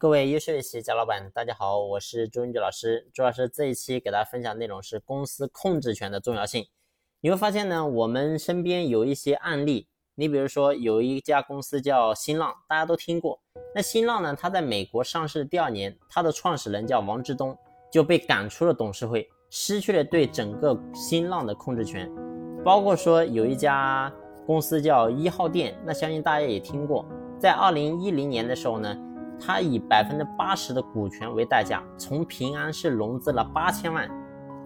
各位优秀的企业家老板，大家好，我是朱云杰老师。朱老师这一期给大家分享内容是公司控制权的重要性。你会发现呢，我们身边有一些案例，你比如说有一家公司叫新浪，大家都听过。那新浪呢，它在美国上市第二年，它的创始人叫王志东，就被赶出了董事会，失去了对整个新浪的控制权。包括说有一家公司叫一号店，那相信大家也听过，在二零一零年的时候呢。他以百分之八十的股权为代价，从平安是融资了八千万，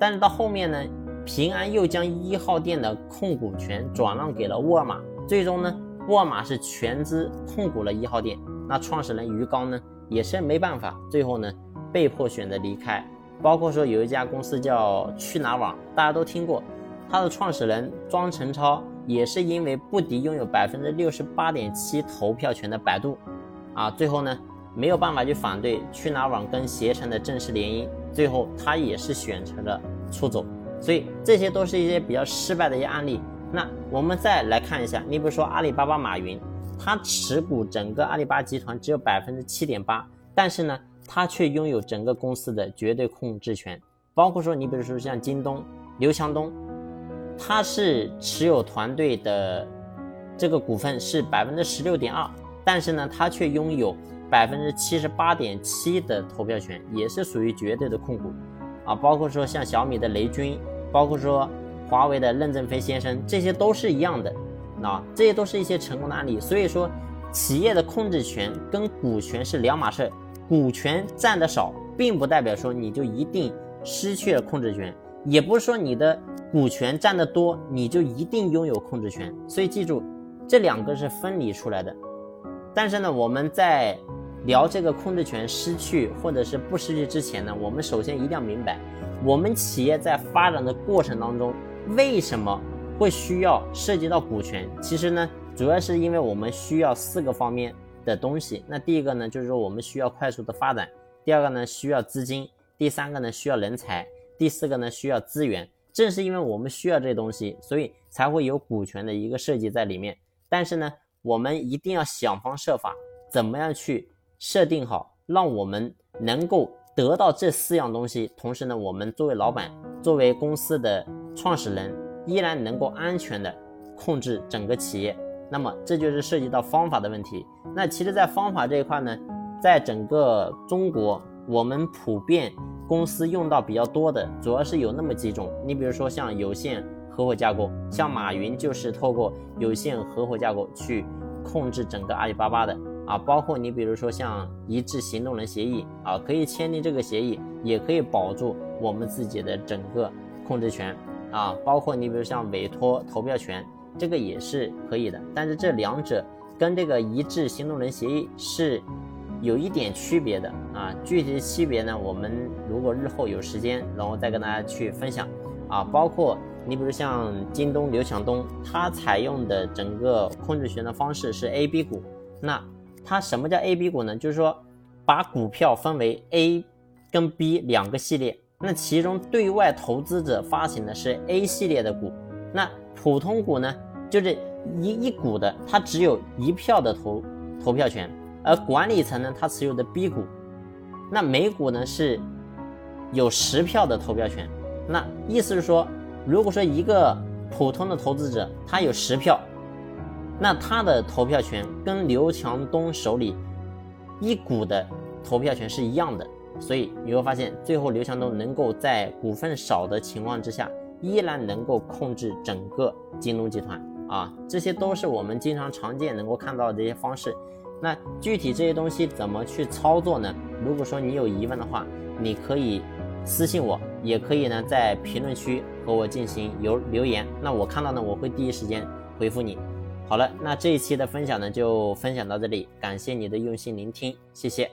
但是到后面呢，平安又将一号店的控股权转让给了沃尔玛，最终呢，沃尔玛是全资控股了一号店。那创始人于刚呢，也是没办法，最后呢，被迫选择离开。包括说有一家公司叫去哪儿网，大家都听过，它的创始人庄成超也是因为不敌拥有百分之六十八点七投票权的百度，啊，最后呢。没有办法去反对去哪儿网跟携程的正式联姻，最后他也是选择了出走，所以这些都是一些比较失败的一些案例。那我们再来看一下，你比如说阿里巴巴马云，他持股整个阿里巴巴集团只有百分之七点八，但是呢，他却拥有整个公司的绝对控制权。包括说你比如说像京东刘强东，他是持有团队的这个股份是百分之十六点二，但是呢，他却拥有。百分之七十八点七的投票权也是属于绝对的控股，啊，包括说像小米的雷军，包括说华为的任正非先生，这些都是一样的，啊，这些都是一些成功的案例。所以说，企业的控制权跟股权是两码事儿，股权占的少，并不代表说你就一定失去了控制权，也不是说你的股权占得多，你就一定拥有控制权。所以记住，这两个是分离出来的。但是呢，我们在聊这个控制权失去或者是不失去之前呢，我们首先一定要明白，我们企业在发展的过程当中，为什么会需要涉及到股权？其实呢，主要是因为我们需要四个方面的东西。那第一个呢，就是说我们需要快速的发展；第二个呢，需要资金；第三个呢，需要人才；第四个呢，需要资源。正是因为我们需要这些东西，所以才会有股权的一个设计在里面。但是呢，我们一定要想方设法，怎么样去设定好，让我们能够得到这四样东西。同时呢，我们作为老板，作为公司的创始人，依然能够安全的控制整个企业。那么，这就是涉及到方法的问题。那其实，在方法这一块呢，在整个中国，我们普遍公司用到比较多的，主要是有那么几种。你比如说，像有限。合伙架构，像马云就是透过有限合伙架构去控制整个阿里巴巴的啊，包括你比如说像一致行动人协议啊，可以签订这个协议，也可以保住我们自己的整个控制权啊，包括你比如像委托投票权，这个也是可以的。但是这两者跟这个一致行动人协议是有一点区别的啊，具体的区别呢，我们如果日后有时间，然后再跟大家去分享啊，包括。你比如像京东刘强东，他采用的整个控制权的方式是 A、B 股。那它什么叫 A、B 股呢？就是说把股票分为 A 跟 B 两个系列。那其中对外投资者发行的是 A 系列的股，那普通股呢，就是一一股的，它只有一票的投投票权。而管理层呢，他持有的 B 股，那每股呢是有十票的投票权。那意思是说。如果说一个普通的投资者他有十票，那他的投票权跟刘强东手里一股的投票权是一样的，所以你会发现最后刘强东能够在股份少的情况之下，依然能够控制整个京东集团啊，这些都是我们经常常见能够看到的这些方式。那具体这些东西怎么去操作呢？如果说你有疑问的话，你可以。私信我也可以呢，在评论区和我进行留留言，那我看到呢，我会第一时间回复你。好了，那这一期的分享呢，就分享到这里，感谢你的用心聆听，谢谢。